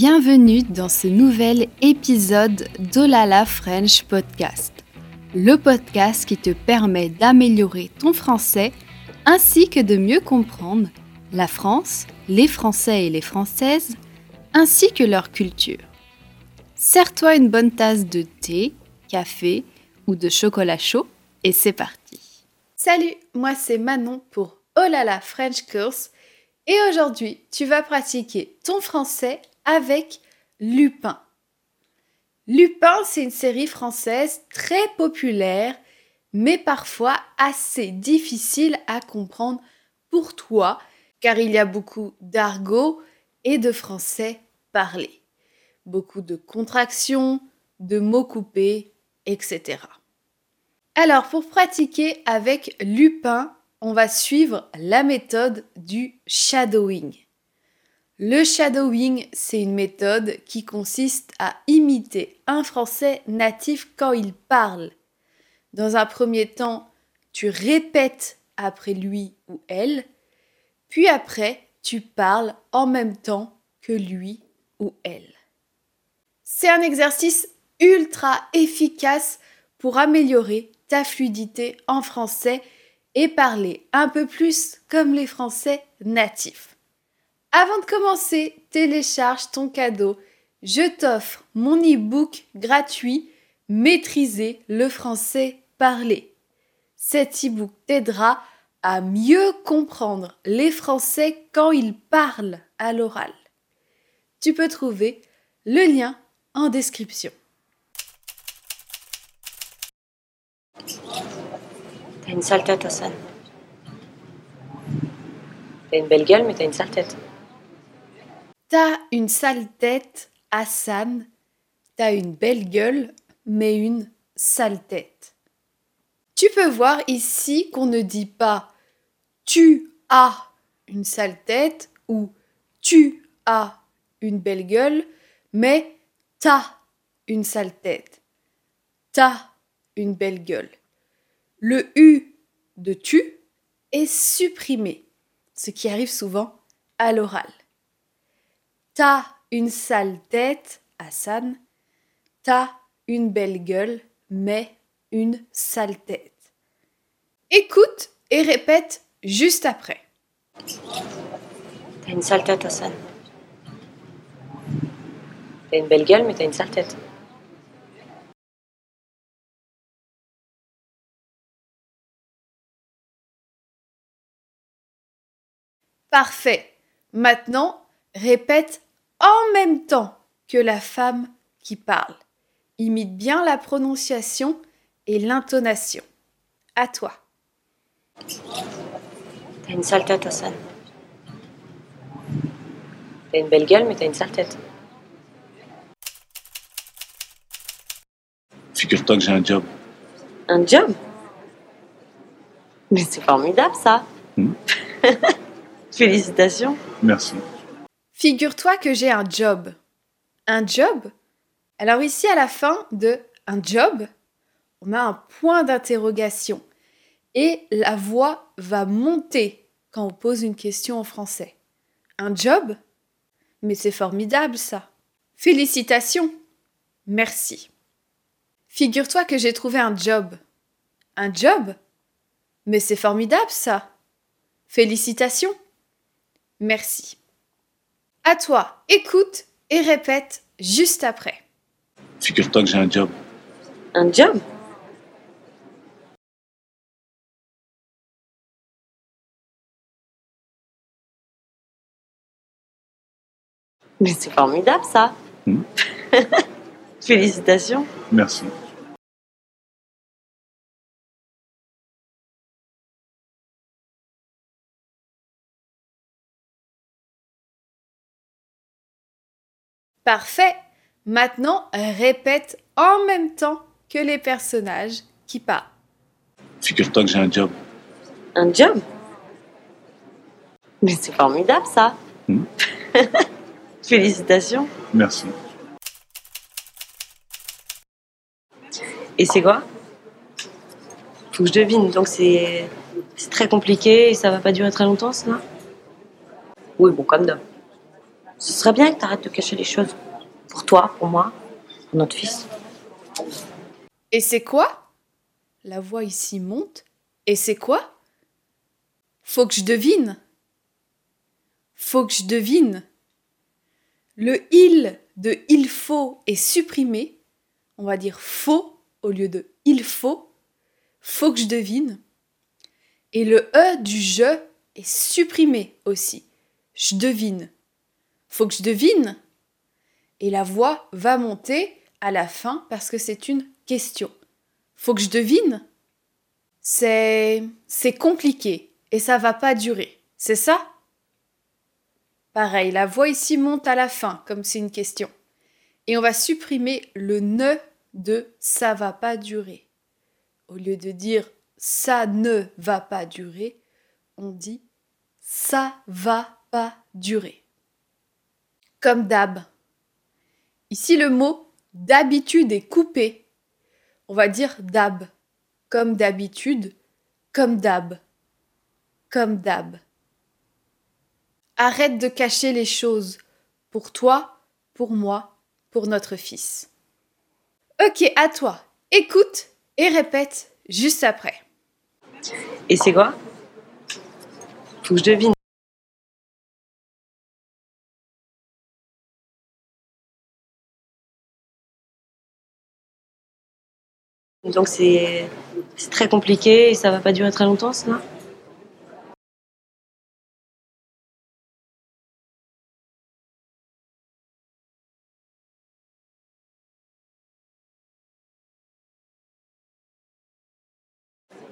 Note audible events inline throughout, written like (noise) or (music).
Bienvenue dans ce nouvel épisode d'Olala French Podcast, le podcast qui te permet d'améliorer ton français ainsi que de mieux comprendre la France, les Français et les Françaises, ainsi que leur culture. Sers-toi une bonne tasse de thé, café ou de chocolat chaud et c'est parti. Salut, moi c'est Manon pour Olala French Course et aujourd'hui tu vas pratiquer ton français avec Lupin. Lupin, c'est une série française très populaire, mais parfois assez difficile à comprendre pour toi, car il y a beaucoup d'argot et de français parlé. Beaucoup de contractions, de mots coupés, etc. Alors, pour pratiquer avec Lupin, on va suivre la méthode du shadowing. Le shadowing, c'est une méthode qui consiste à imiter un français natif quand il parle. Dans un premier temps, tu répètes après lui ou elle, puis après, tu parles en même temps que lui ou elle. C'est un exercice ultra efficace pour améliorer ta fluidité en français et parler un peu plus comme les Français natifs. Avant de commencer, télécharge ton cadeau. Je t'offre mon e-book gratuit Maîtriser le français parlé. Cet e-book t'aidera à mieux comprendre les Français quand ils parlent à l'oral. Tu peux trouver le lien en description. T'as une sale tête, Hassan. T'as une belle gueule, mais t'as une sale tête. T'as une sale tête, Hassan. T'as une belle gueule, mais une sale tête. Tu peux voir ici qu'on ne dit pas tu as une sale tête ou tu as une belle gueule, mais t'as une sale tête. T'as une belle gueule. Le U de tu est supprimé, ce qui arrive souvent à l'oral. T'as une sale tête, Hassan. T'as une belle gueule, mais une sale tête. Écoute et répète juste après. T'as une sale tête, Hassan. T'as une belle gueule, mais t'as une sale tête. Parfait. Maintenant, répète en même temps que la femme qui parle. Imite bien la prononciation et l'intonation. À toi. T'as une sale tête, Hassan. T'as une belle gueule, mais t'as une sale tête. Figure-toi que j'ai un job. Un job? Mais c'est formidable, ça. Hmm. (laughs) Félicitations. Merci. Figure-toi que j'ai un job. Un job? Alors ici, à la fin de un job, on a un point d'interrogation. Et la voix va monter quand on pose une question en français. Un job? Mais c'est formidable ça. Félicitations. Merci. Figure-toi que j'ai trouvé un job. Un job? Mais c'est formidable ça. Félicitations. Merci. À toi, écoute et répète juste après. Figure-toi que j'ai un job. Un job? Mais c'est formidable, ça. Hmm. (laughs) Félicitations. Merci. Parfait. Maintenant, répète en même temps que les personnages qui parlent. Figure-toi que j'ai un job. Un job? Mais c'est formidable, ça. Hmm. (laughs) Félicitations. Merci. Et c'est quoi? Faut que je devine. Donc c'est c'est très compliqué et ça va pas durer très longtemps, ça? Oui, bon, comme d'hab. Ce serait bien que tu arrêtes de cacher les choses. Pour toi, pour moi, pour notre fils. Et c'est quoi? La voix ici monte. Et c'est quoi? Faut que je devine. Faut que je devine. Le il de il faut est supprimé. On va dire faut au lieu de il faut. Faut que je devine. Et le e du je est supprimé aussi. Je devine. Faut que je devine. Et la voix va monter à la fin parce que c'est une question. Faut que je devine. C'est c'est compliqué et ça va pas durer. C'est ça? Pareil, la voix ici monte à la fin comme c'est une question. Et on va supprimer le ne de ça va pas durer. Au lieu de dire ça ne va pas durer, on dit ça va pas durer. Comme d'hab. Ici, le mot d'habitude est coupé. On va dire d'hab. Comme d'habitude, comme d'hab. Comme d'hab. Arrête de cacher les choses. Pour toi, pour moi, pour notre fils. Ok, à toi. Écoute et répète juste après. Et c'est quoi? Faut que je devine. Donc c'est très compliqué et ça va pas durer très longtemps, ça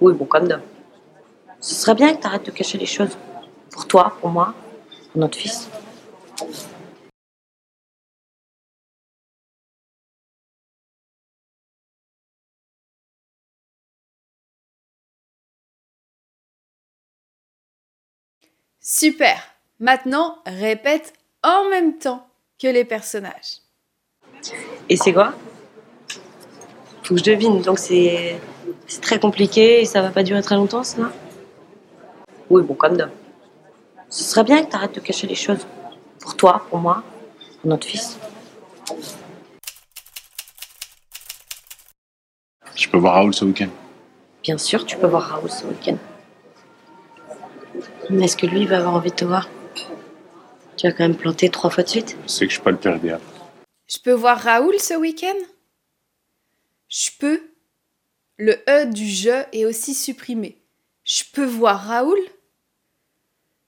Oui, bon, comme d'hab. Ce serait bien que tu arrêtes de cacher les choses. Pour toi, pour moi, pour notre fils. Super. Maintenant, répète en même temps que les personnages. Et c'est quoi? Faut que je devine. Donc c'est c'est très compliqué et ça va pas durer très longtemps, ça? Oui, bon, comme d'hab. Ce serait bien que tu arrêtes de cacher les choses. Pour toi, pour moi, pour notre fils. Je peux voir Raoul ce week-end? Bien sûr, tu peux voir Raoul ce week-end. Mais est-ce que lui il va avoir envie de te voir? Tu vas quand même planter trois fois de suite? Sais que je suis pas le père idéal. Je peux voir Raoul ce week-end? Je peux. Le E du je est aussi supprimé. Je peux voir Raoul?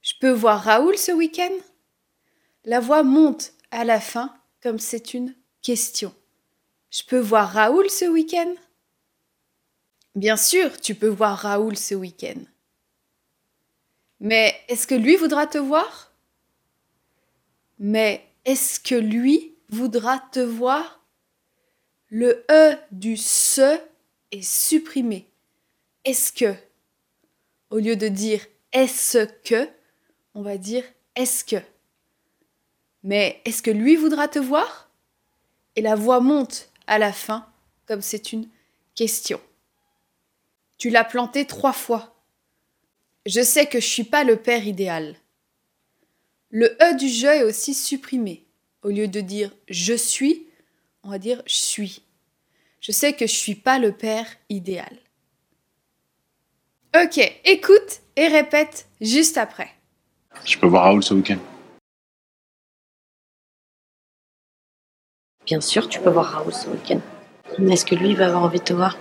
Je peux voir Raoul ce week-end? La voix monte à la fin comme c'est une question. Je peux voir Raoul ce week-end? Bien sûr, tu peux voir Raoul ce week-end. Mais est-ce que lui voudra te voir? Mais est-ce que lui voudra te voir? Le E du se est supprimé. Est-ce que? Au lieu de dire est-ce que, on va dire est-ce que. Mais est-ce que lui voudra te voir? Et la voix monte à la fin comme c'est une question. Tu l'as planté trois fois. Je sais que je suis pas le père idéal. Le E du je est aussi supprimé. Au lieu de dire je suis, on va dire je suis. Je sais que je suis pas le père idéal. Ok, écoute et répète juste après. Je peux voir Raoul ce week-end. Bien sûr, tu peux voir Raoul ce week-end. Mais est-ce que lui il va avoir envie de te voir?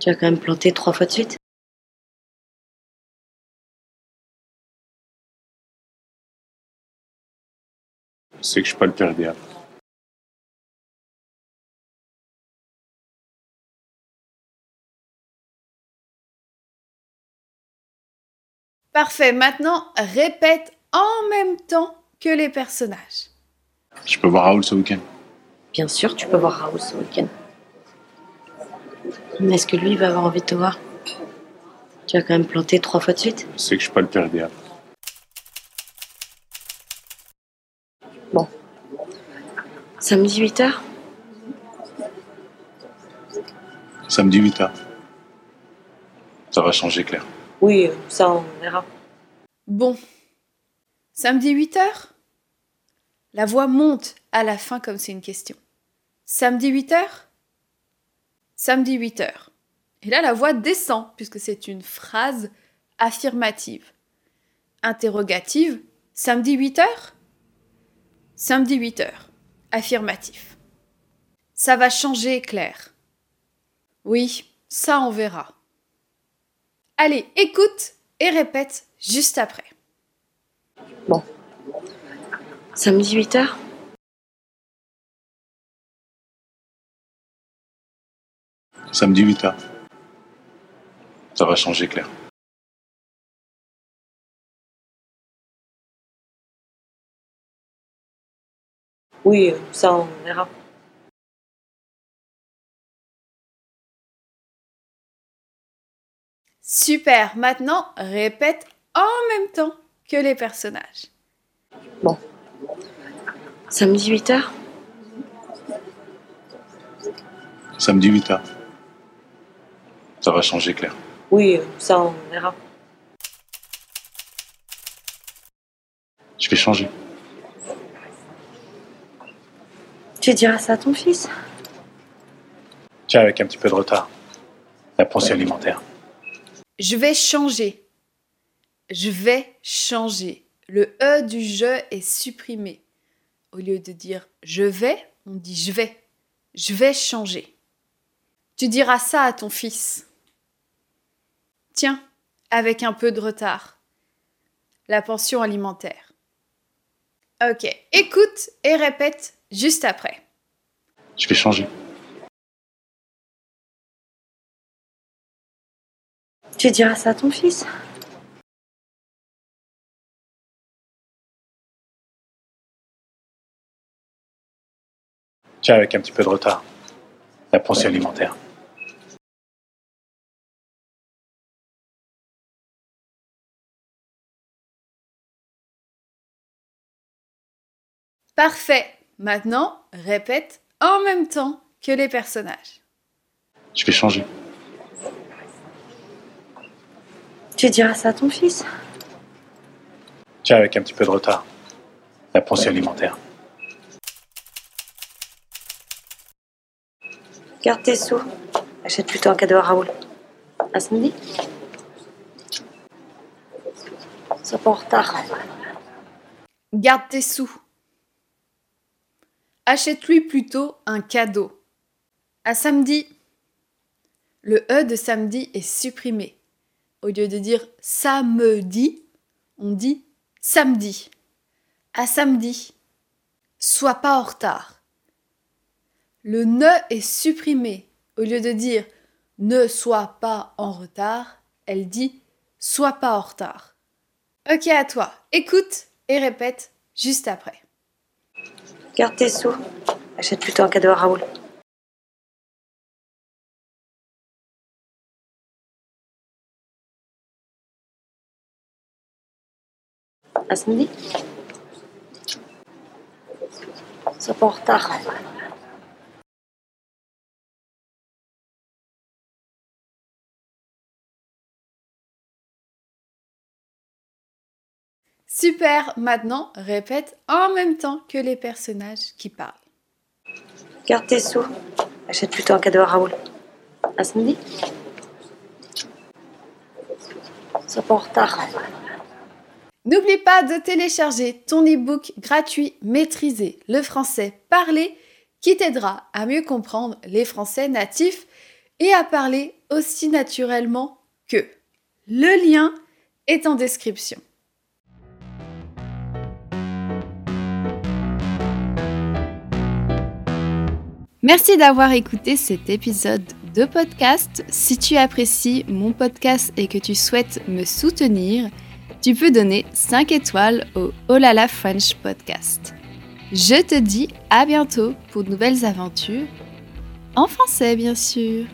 Tu vas quand même planter trois fois de suite Je sais que je suis pas le père idéal. Parfait, maintenant répète en même temps que les personnages. Je peux voir Raoul ce week-end. Bien sûr, tu peux voir Raoul ce week-end. Mais est-ce que lui il va avoir envie de te voir? Tu vas quand même planter trois fois de suite? Je sais que je suis pas le père idéal. Bon. Samedi 8h Samedi 8h. Ça va changer, Claire. Oui, ça, on verra. Bon. Samedi 8h La voix monte à la fin comme c'est une question. Samedi 8h Samedi 8h. Et là, la voix descend puisque c'est une phrase affirmative. Interrogative. Samedi 8h Samedi 8h. Affirmatif. Ça va changer, Claire. Oui, ça on verra. Allez, écoute et répète juste après. Bon. Samedi 8h Samedi 8h. Ça va changer, Claire. Oui, ça, on verra. Super, maintenant répète en même temps que les personnages. Bon. Samedi 8h Samedi 8h. Ça va changer, Claire. Oui, ça, on verra. Je vais changer. Tu diras ça à ton fils Tiens, avec un petit peu de retard. La pension alimentaire. Je vais changer. Je vais changer. Le E du je est supprimé. Au lieu de dire je vais, on dit je vais. Je vais changer. Tu diras ça à ton fils. Tiens, avec un peu de retard. La pension alimentaire. Ok, écoute et répète juste après. Je vais changer. Tu diras ça à ton fils Tiens, avec un petit peu de retard. La pension alimentaire. Parfait. Maintenant, répète en même temps que les personnages. Je vais changer. Tu diras ça à ton fils Tiens, avec un petit peu de retard. La pension alimentaire. Garde tes sous. Achète plutôt un cadeau à Raoul. À samedi Sois pas en retard. Garde tes sous. Achète-lui plutôt un cadeau. À samedi. Le E de samedi est supprimé. Au lieu de dire samedi, on dit samedi. À samedi. Sois pas en retard. Le ne est supprimé. Au lieu de dire ne sois pas en retard, elle dit sois pas en retard. Ok à toi. Écoute et répète juste après. Garde tes sous. Achète plutôt un cadeau à Raoul. À samedi Sois pas en retard. Super, maintenant répète en même temps que les personnages qui parlent. Garde tes sous. Achète plutôt un cadeau à Raoul. À samedi Sois pas en retard. N'oublie pas de télécharger ton e-book gratuit Maîtriser le français parlé qui t'aidera à mieux comprendre les français natifs et à parler aussi naturellement que. Le lien est en description. Merci d'avoir écouté cet épisode de podcast. Si tu apprécies mon podcast et que tu souhaites me soutenir, tu peux donner 5 étoiles au Olala French Podcast. Je te dis à bientôt pour de nouvelles aventures, en français bien sûr.